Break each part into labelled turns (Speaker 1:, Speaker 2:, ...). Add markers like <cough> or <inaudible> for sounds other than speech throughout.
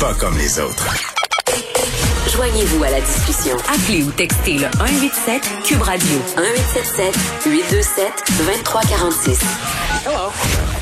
Speaker 1: pas comme les autres.
Speaker 2: Joignez-vous à la discussion. Appelez ou textez le 187 Cube Radio 1877 827 2346.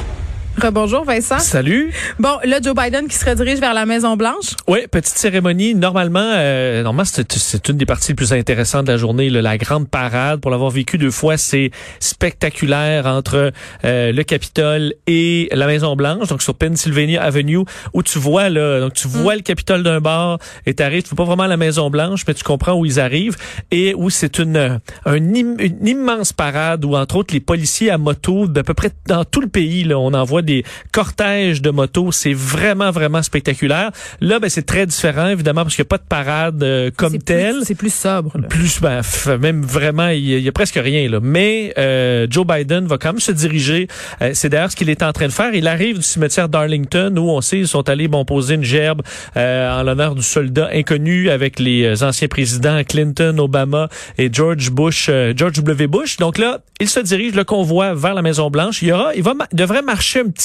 Speaker 3: Rebonjour Vincent.
Speaker 4: Salut.
Speaker 3: Bon, là Joe Biden qui se redirige vers la Maison Blanche.
Speaker 4: Oui, petite cérémonie. Normalement, euh, normalement c'est, une des parties les plus intéressantes de la journée. là, la grande parade, pour l'avoir vécu deux fois, c'est spectaculaire entre euh, le Capitole et la Maison Blanche, donc sur Pennsylvania Avenue, où tu vois là, donc tu vois le Capitole d'un bord et t'arrives, tu vois pas vraiment à la Maison Blanche, mais tu comprends où ils arrivent et où c'est une, un im- une immense parade où entre autres les policiers à moto d'à peu près dans tout le pays, là, on en voit des cortèges de motos. C'est vraiment, vraiment spectaculaire. Là, ben, c'est très différent, évidemment, parce qu'il n'y a pas de parade euh, comme telle.
Speaker 3: C'est plus sobre. là.
Speaker 4: Plus, ben, même vraiment, il y, a- presque rien là. Mais euh, Joe Biden va quand même se diriger. Euh, c'est d'ailleurs ce qu'il est en train de faire. Il arrive du cimetière d'Arlington où on sait ils sont allés bon poser une gerbe euh, en l'honneur du soldat inconnu avec les euh, anciens présidents Clinton, Obama et George Bush, euh, George W. Bush. Donc là, il se dirige le convoi vers la Maison Blanche. Il y aura, il va, devrait marcher un petit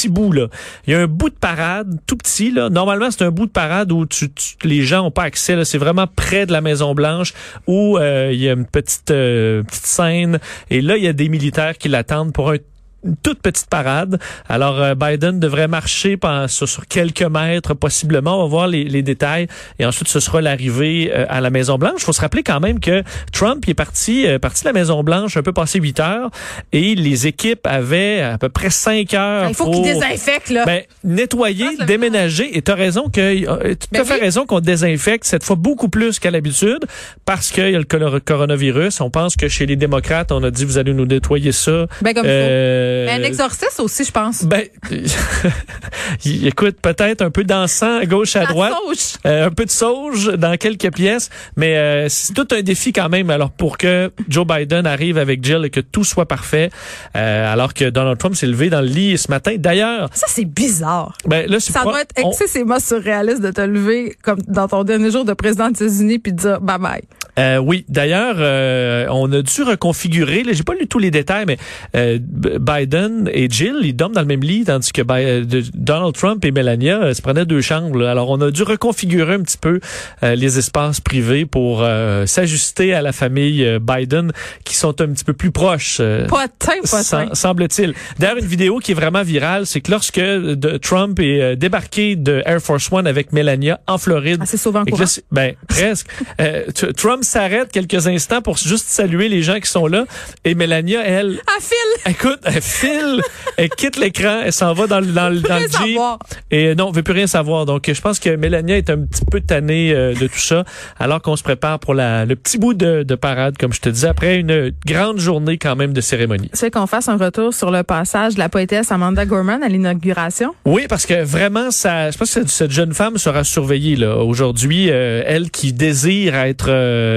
Speaker 4: Il y a un bout de parade tout petit là. Normalement, c'est un bout de parade où tu, tu- les gens ont pas accès. C'est vraiment près de la Maison Blanche où euh, il y a une petite euh, petite scène et là il y a des militaires qui l'attendent pour un une toute petite parade. Alors, euh, Biden devrait marcher pendant- sur, sur quelques mètres, possiblement. On va voir les, les détails. Et ensuite, ce sera l'arrivée euh, à la Maison-Blanche. Il faut se rappeler quand même que Trump il est parti, euh, parti de la Maison-Blanche un peu passé 8 heures et les équipes avaient à peu près 5 heures
Speaker 3: Il faut
Speaker 4: pour...
Speaker 3: qu'il désinfecte, là.
Speaker 4: Ben, nettoyer,
Speaker 3: Ah,
Speaker 4: déménager. Et tu as raison que, euh, tu
Speaker 3: Ben
Speaker 4: as fait
Speaker 3: oui.
Speaker 4: raison qu'on désinfecte cette fois beaucoup plus qu'à l'habitude parce qu'il y a le cor- coronavirus. On pense que chez les démocrates, on a dit vous allez nous nettoyer ça.
Speaker 3: Ben, comme.
Speaker 4: Euh,
Speaker 3: Mais un exorciste aussi, je pense.
Speaker 4: ben, <laughs> écoute, peut-être un peu d'encens à gauche, à droite.
Speaker 3: sauge.
Speaker 4: Euh, un peu de sauge dans quelques pièces, mais euh, c'est tout un défi quand même. Alors pour que Joe Biden arrive avec Jill et que tout soit parfait, euh, alors que Donald Trump s'est levé dans le lit ce matin. D'ailleurs,
Speaker 3: Ça, c'est bizarre.
Speaker 4: ben là,
Speaker 3: Ça doit être
Speaker 4: on-
Speaker 3: excessivement surréaliste de te lever comme dans ton dernier jour de président des États-Unis puis de dire bye bye.
Speaker 4: Euh, oui, d'ailleurs, euh, on a dû reconfigurer. J'ai pas lu tous les détails, mais euh, Biden et Jill, ils dorment dans le même lit, tandis que euh, Donald Trump et Melania euh, se prenaient deux chambres. là. Alors, on a dû reconfigurer un petit peu euh, les espaces privés pour euh, s'ajuster à la famille Biden, qui sont un petit peu plus proches.
Speaker 3: Pas de pas de teint.
Speaker 4: Sem- semble-t-il. D'ailleurs, une vidéo qui est vraiment virale, c'est que lorsque de, Trump est débarqué de Air Force One avec Melania en Floride,
Speaker 3: Ah, c'est souvent
Speaker 4: ben presque. Euh, s'arrête quelques instants pour juste saluer les gens qui sont là. Et Melania, elle,
Speaker 3: À fil!
Speaker 4: écoute, elle file, elle quitte l'écran, elle s'en va dans, le- dans, le- dans
Speaker 3: rien
Speaker 4: le Jeep.
Speaker 3: savoir.
Speaker 4: Et euh, non, on veut plus rien savoir. Donc, je pense que Melania est un petit peu tannée euh, de tout ça, alors qu'on se prépare pour la, le petit bout de, de parade, comme je te disais, après une grande journée quand même de cérémonie.
Speaker 3: C'est qu'on fasse un retour sur le passage de la poétesse Amanda Gorman à l'inauguration?
Speaker 4: Oui, parce que vraiment, ça, je pense que cette, cette jeune femme sera surveillée là aujourd'hui. euh, elle qui désire être, euh,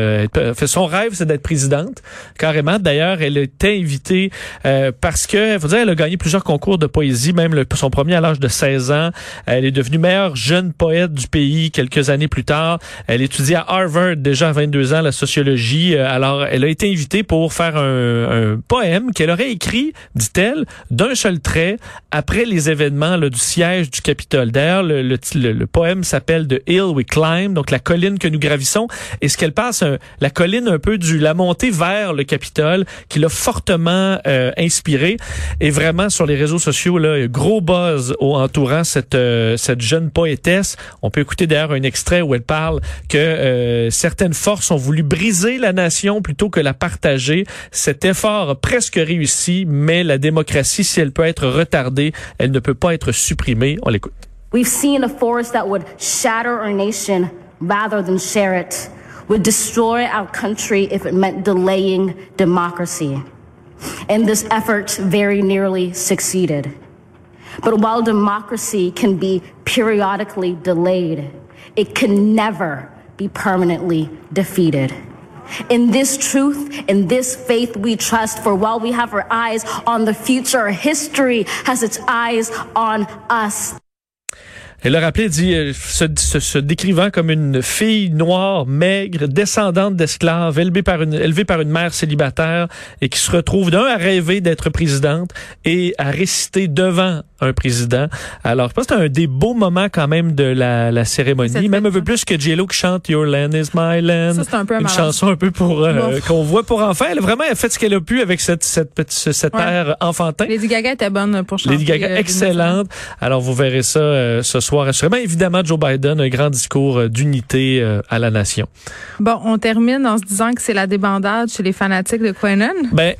Speaker 4: fait son rêve, c'est d'être présidente, carrément. D'ailleurs, elle était invitée euh, parce que, faut dire, elle a gagné plusieurs concours de poésie, même son premier à l'âge de 16 ans. Elle est devenue meilleure jeune poète du pays quelques années plus tard. Elle étudie à Harvard déjà à 22 ans la sociologie. Euh, Alors, elle a été invitée pour faire un, un poème qu'elle aurait écrit, dit-elle, d'un seul trait après les événements là, du siège du Capitole. D'ailleurs, le, le, le- le poème s'appelle The Hill We Climb, donc la colline que nous gravissons. Et ce qu'elle passe, un- la colline un peu du la montée vers le Capitole, qui l'a fortement euh, inspiré. Et vraiment sur les réseaux sociaux, là, gros buzz au entourant cette euh, cette jeune poétesse. On peut écouter d'ailleurs un extrait où elle parle que euh, certaines forces ont voulu briser la nation plutôt que la partager. Cet effort a presque réussi, mais la démocratie, si elle peut être retardée, elle ne peut pas être supprimée. On l'écoute.
Speaker 5: We've seen a force that would shatter our nation rather than share it, would destroy our country if it meant delaying democracy. And this effort very nearly succeeded. But while democracy can be periodically delayed, it can never be permanently defeated. In this truth, in this faith we trust, for while we have our eyes on the future, history has its eyes on us.
Speaker 4: Elle a rappelé, dit, euh, se décrivant comme une fille noire, maigre, descendante d'esclaves, élevée par une, élevée par une mère célibataire et qui se retrouve d'un à rêver d'être présidente et à réciter devant un président. Alors, je pense que c'est un des beaux moments quand même de la, la cérémonie, même un peu plus que J.Lo qui chante Your Land is my land.
Speaker 3: Ça, c'est un peu un
Speaker 4: Une chanson un peu pour euh, qu'on voit pour enfants. Elle a vraiment fait ce qu'elle a pu avec cette cette petite cette
Speaker 3: Ouais.
Speaker 4: air enfantin.
Speaker 3: Lady Gaga était bonne pour chanter.
Speaker 4: Lady Gaga,
Speaker 3: euh,
Speaker 4: excellente. Alors, vous verrez ça euh, ce soir. Assurément, évidemment, Joe Biden, un grand discours euh, d'unité euh, à la nation.
Speaker 3: Bon, on termine en se disant que c'est la débandade chez les fanatiques de Quenon.
Speaker 4: Ben,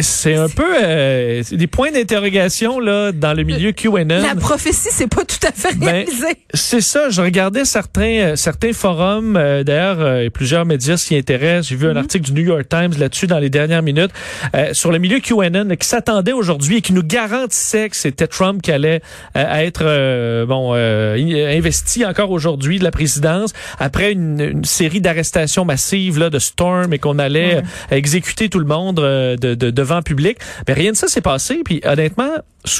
Speaker 4: c'est un peu euh, des points d'interrogation là dans le milieu QAnon.
Speaker 3: La prophétie, c'est pas tout à fait
Speaker 4: Ben,
Speaker 3: réalisé.
Speaker 4: C'est ça. Je regardais certains euh, certains forums. euh, D'ailleurs, euh, et plusieurs médias s'y intéressent. J'ai vu
Speaker 3: Mhm.
Speaker 4: un article du New York Times là-dessus dans les dernières minutes euh, sur le milieu QAnon là, qui s'attendait aujourd'hui et qui nous garantissait que c'était Trump qui allait être bon euh, in- investi encore aujourd'hui de la présidence après une, une série d'arrestations massives là de Storm et qu'on allait exécuter tout le monde de, de- devant public. Mais rien de ça s'est passé. Puis honnêtement,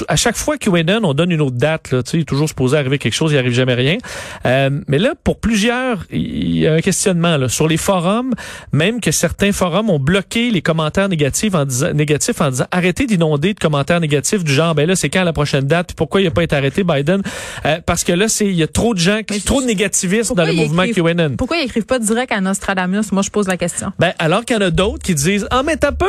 Speaker 4: à chaque fois QAnon, on donne une autre date. Là, tu sais, il est toujours supposé arriver quelque chose, il arrive jamais rien. Euh, mais là, pour plusieurs, il y a un questionnement là, sur les forums, même que certains forums ont bloqué les commentaires négatifs en disant, négatifs en disant arrêtez d'inonder de commentaires négatifs du genre ben là c'est quand la prochaine date? Puis pourquoi il a pas été arrêté Biden? Euh, parce que là c'est il y a trop de gens qui trop de négativisme dans le mouvement
Speaker 3: écrivent-
Speaker 4: QAnon.
Speaker 3: Pourquoi ils écrivent pas direct à Nostradamus? Moi, je pose la question.
Speaker 4: Ben, alors qu'il y en a d'autres qui disent, ah, mais t'as peu,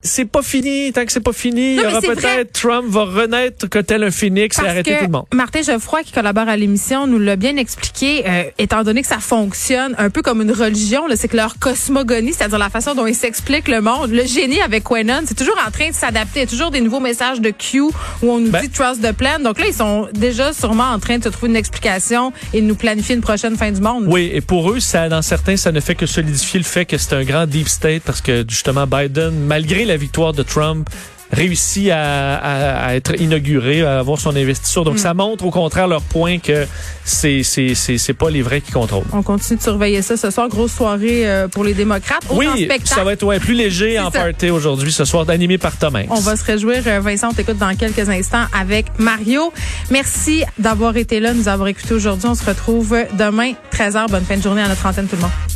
Speaker 4: c'est pas fini, tant que c'est pas fini, il y aura peut-être Trump va renaître que tel un phénix et arrêter
Speaker 3: que
Speaker 4: tout le monde.
Speaker 3: Martin Geoffroy, qui collabore à l'émission, nous l'a bien expliqué, euh, étant donné que ça fonctionne un peu comme une religion, c'est que leur cosmogonie, c'est-à-dire la façon dont ils s'expliquent le monde, le génie avec Quenon, c'est toujours en train de s'adapter. Il y a toujours des nouveaux messages de Q où on nous
Speaker 4: Ben-
Speaker 3: dit trust the plan. Donc là, ils sont déjà sûrement en train de se trouver une explication et de nous planifier une prochaine fin du monde.
Speaker 4: Oui, et pour eux, ça, dans certains, ça ne fait que solidifier le fait que c'est un grand deep state parce que justement Biden, malgré la victoire de Trump, réussit à, à- à être inauguré, à avoir son investiture.
Speaker 3: Mm.
Speaker 4: Donc ça montre au contraire leur point que c'est c'est pas les vrais qui contrôlent.
Speaker 3: On continue de surveiller ça ce soir. Grosse soirée euh, pour les démocrates.
Speaker 4: Oui, ça va être ouais, plus léger en
Speaker 3: ça.
Speaker 4: party aujourd'hui ce soir, animé par Thomas.
Speaker 3: On va se réjouir. Euh, Vincent, on t'écoute dans quelques instants avec Mario. Merci d'avoir été là, nous avoir écoutés aujourd'hui. On se retrouve demain, 13h. Bonne fin de journée à notre antenne, tout le monde.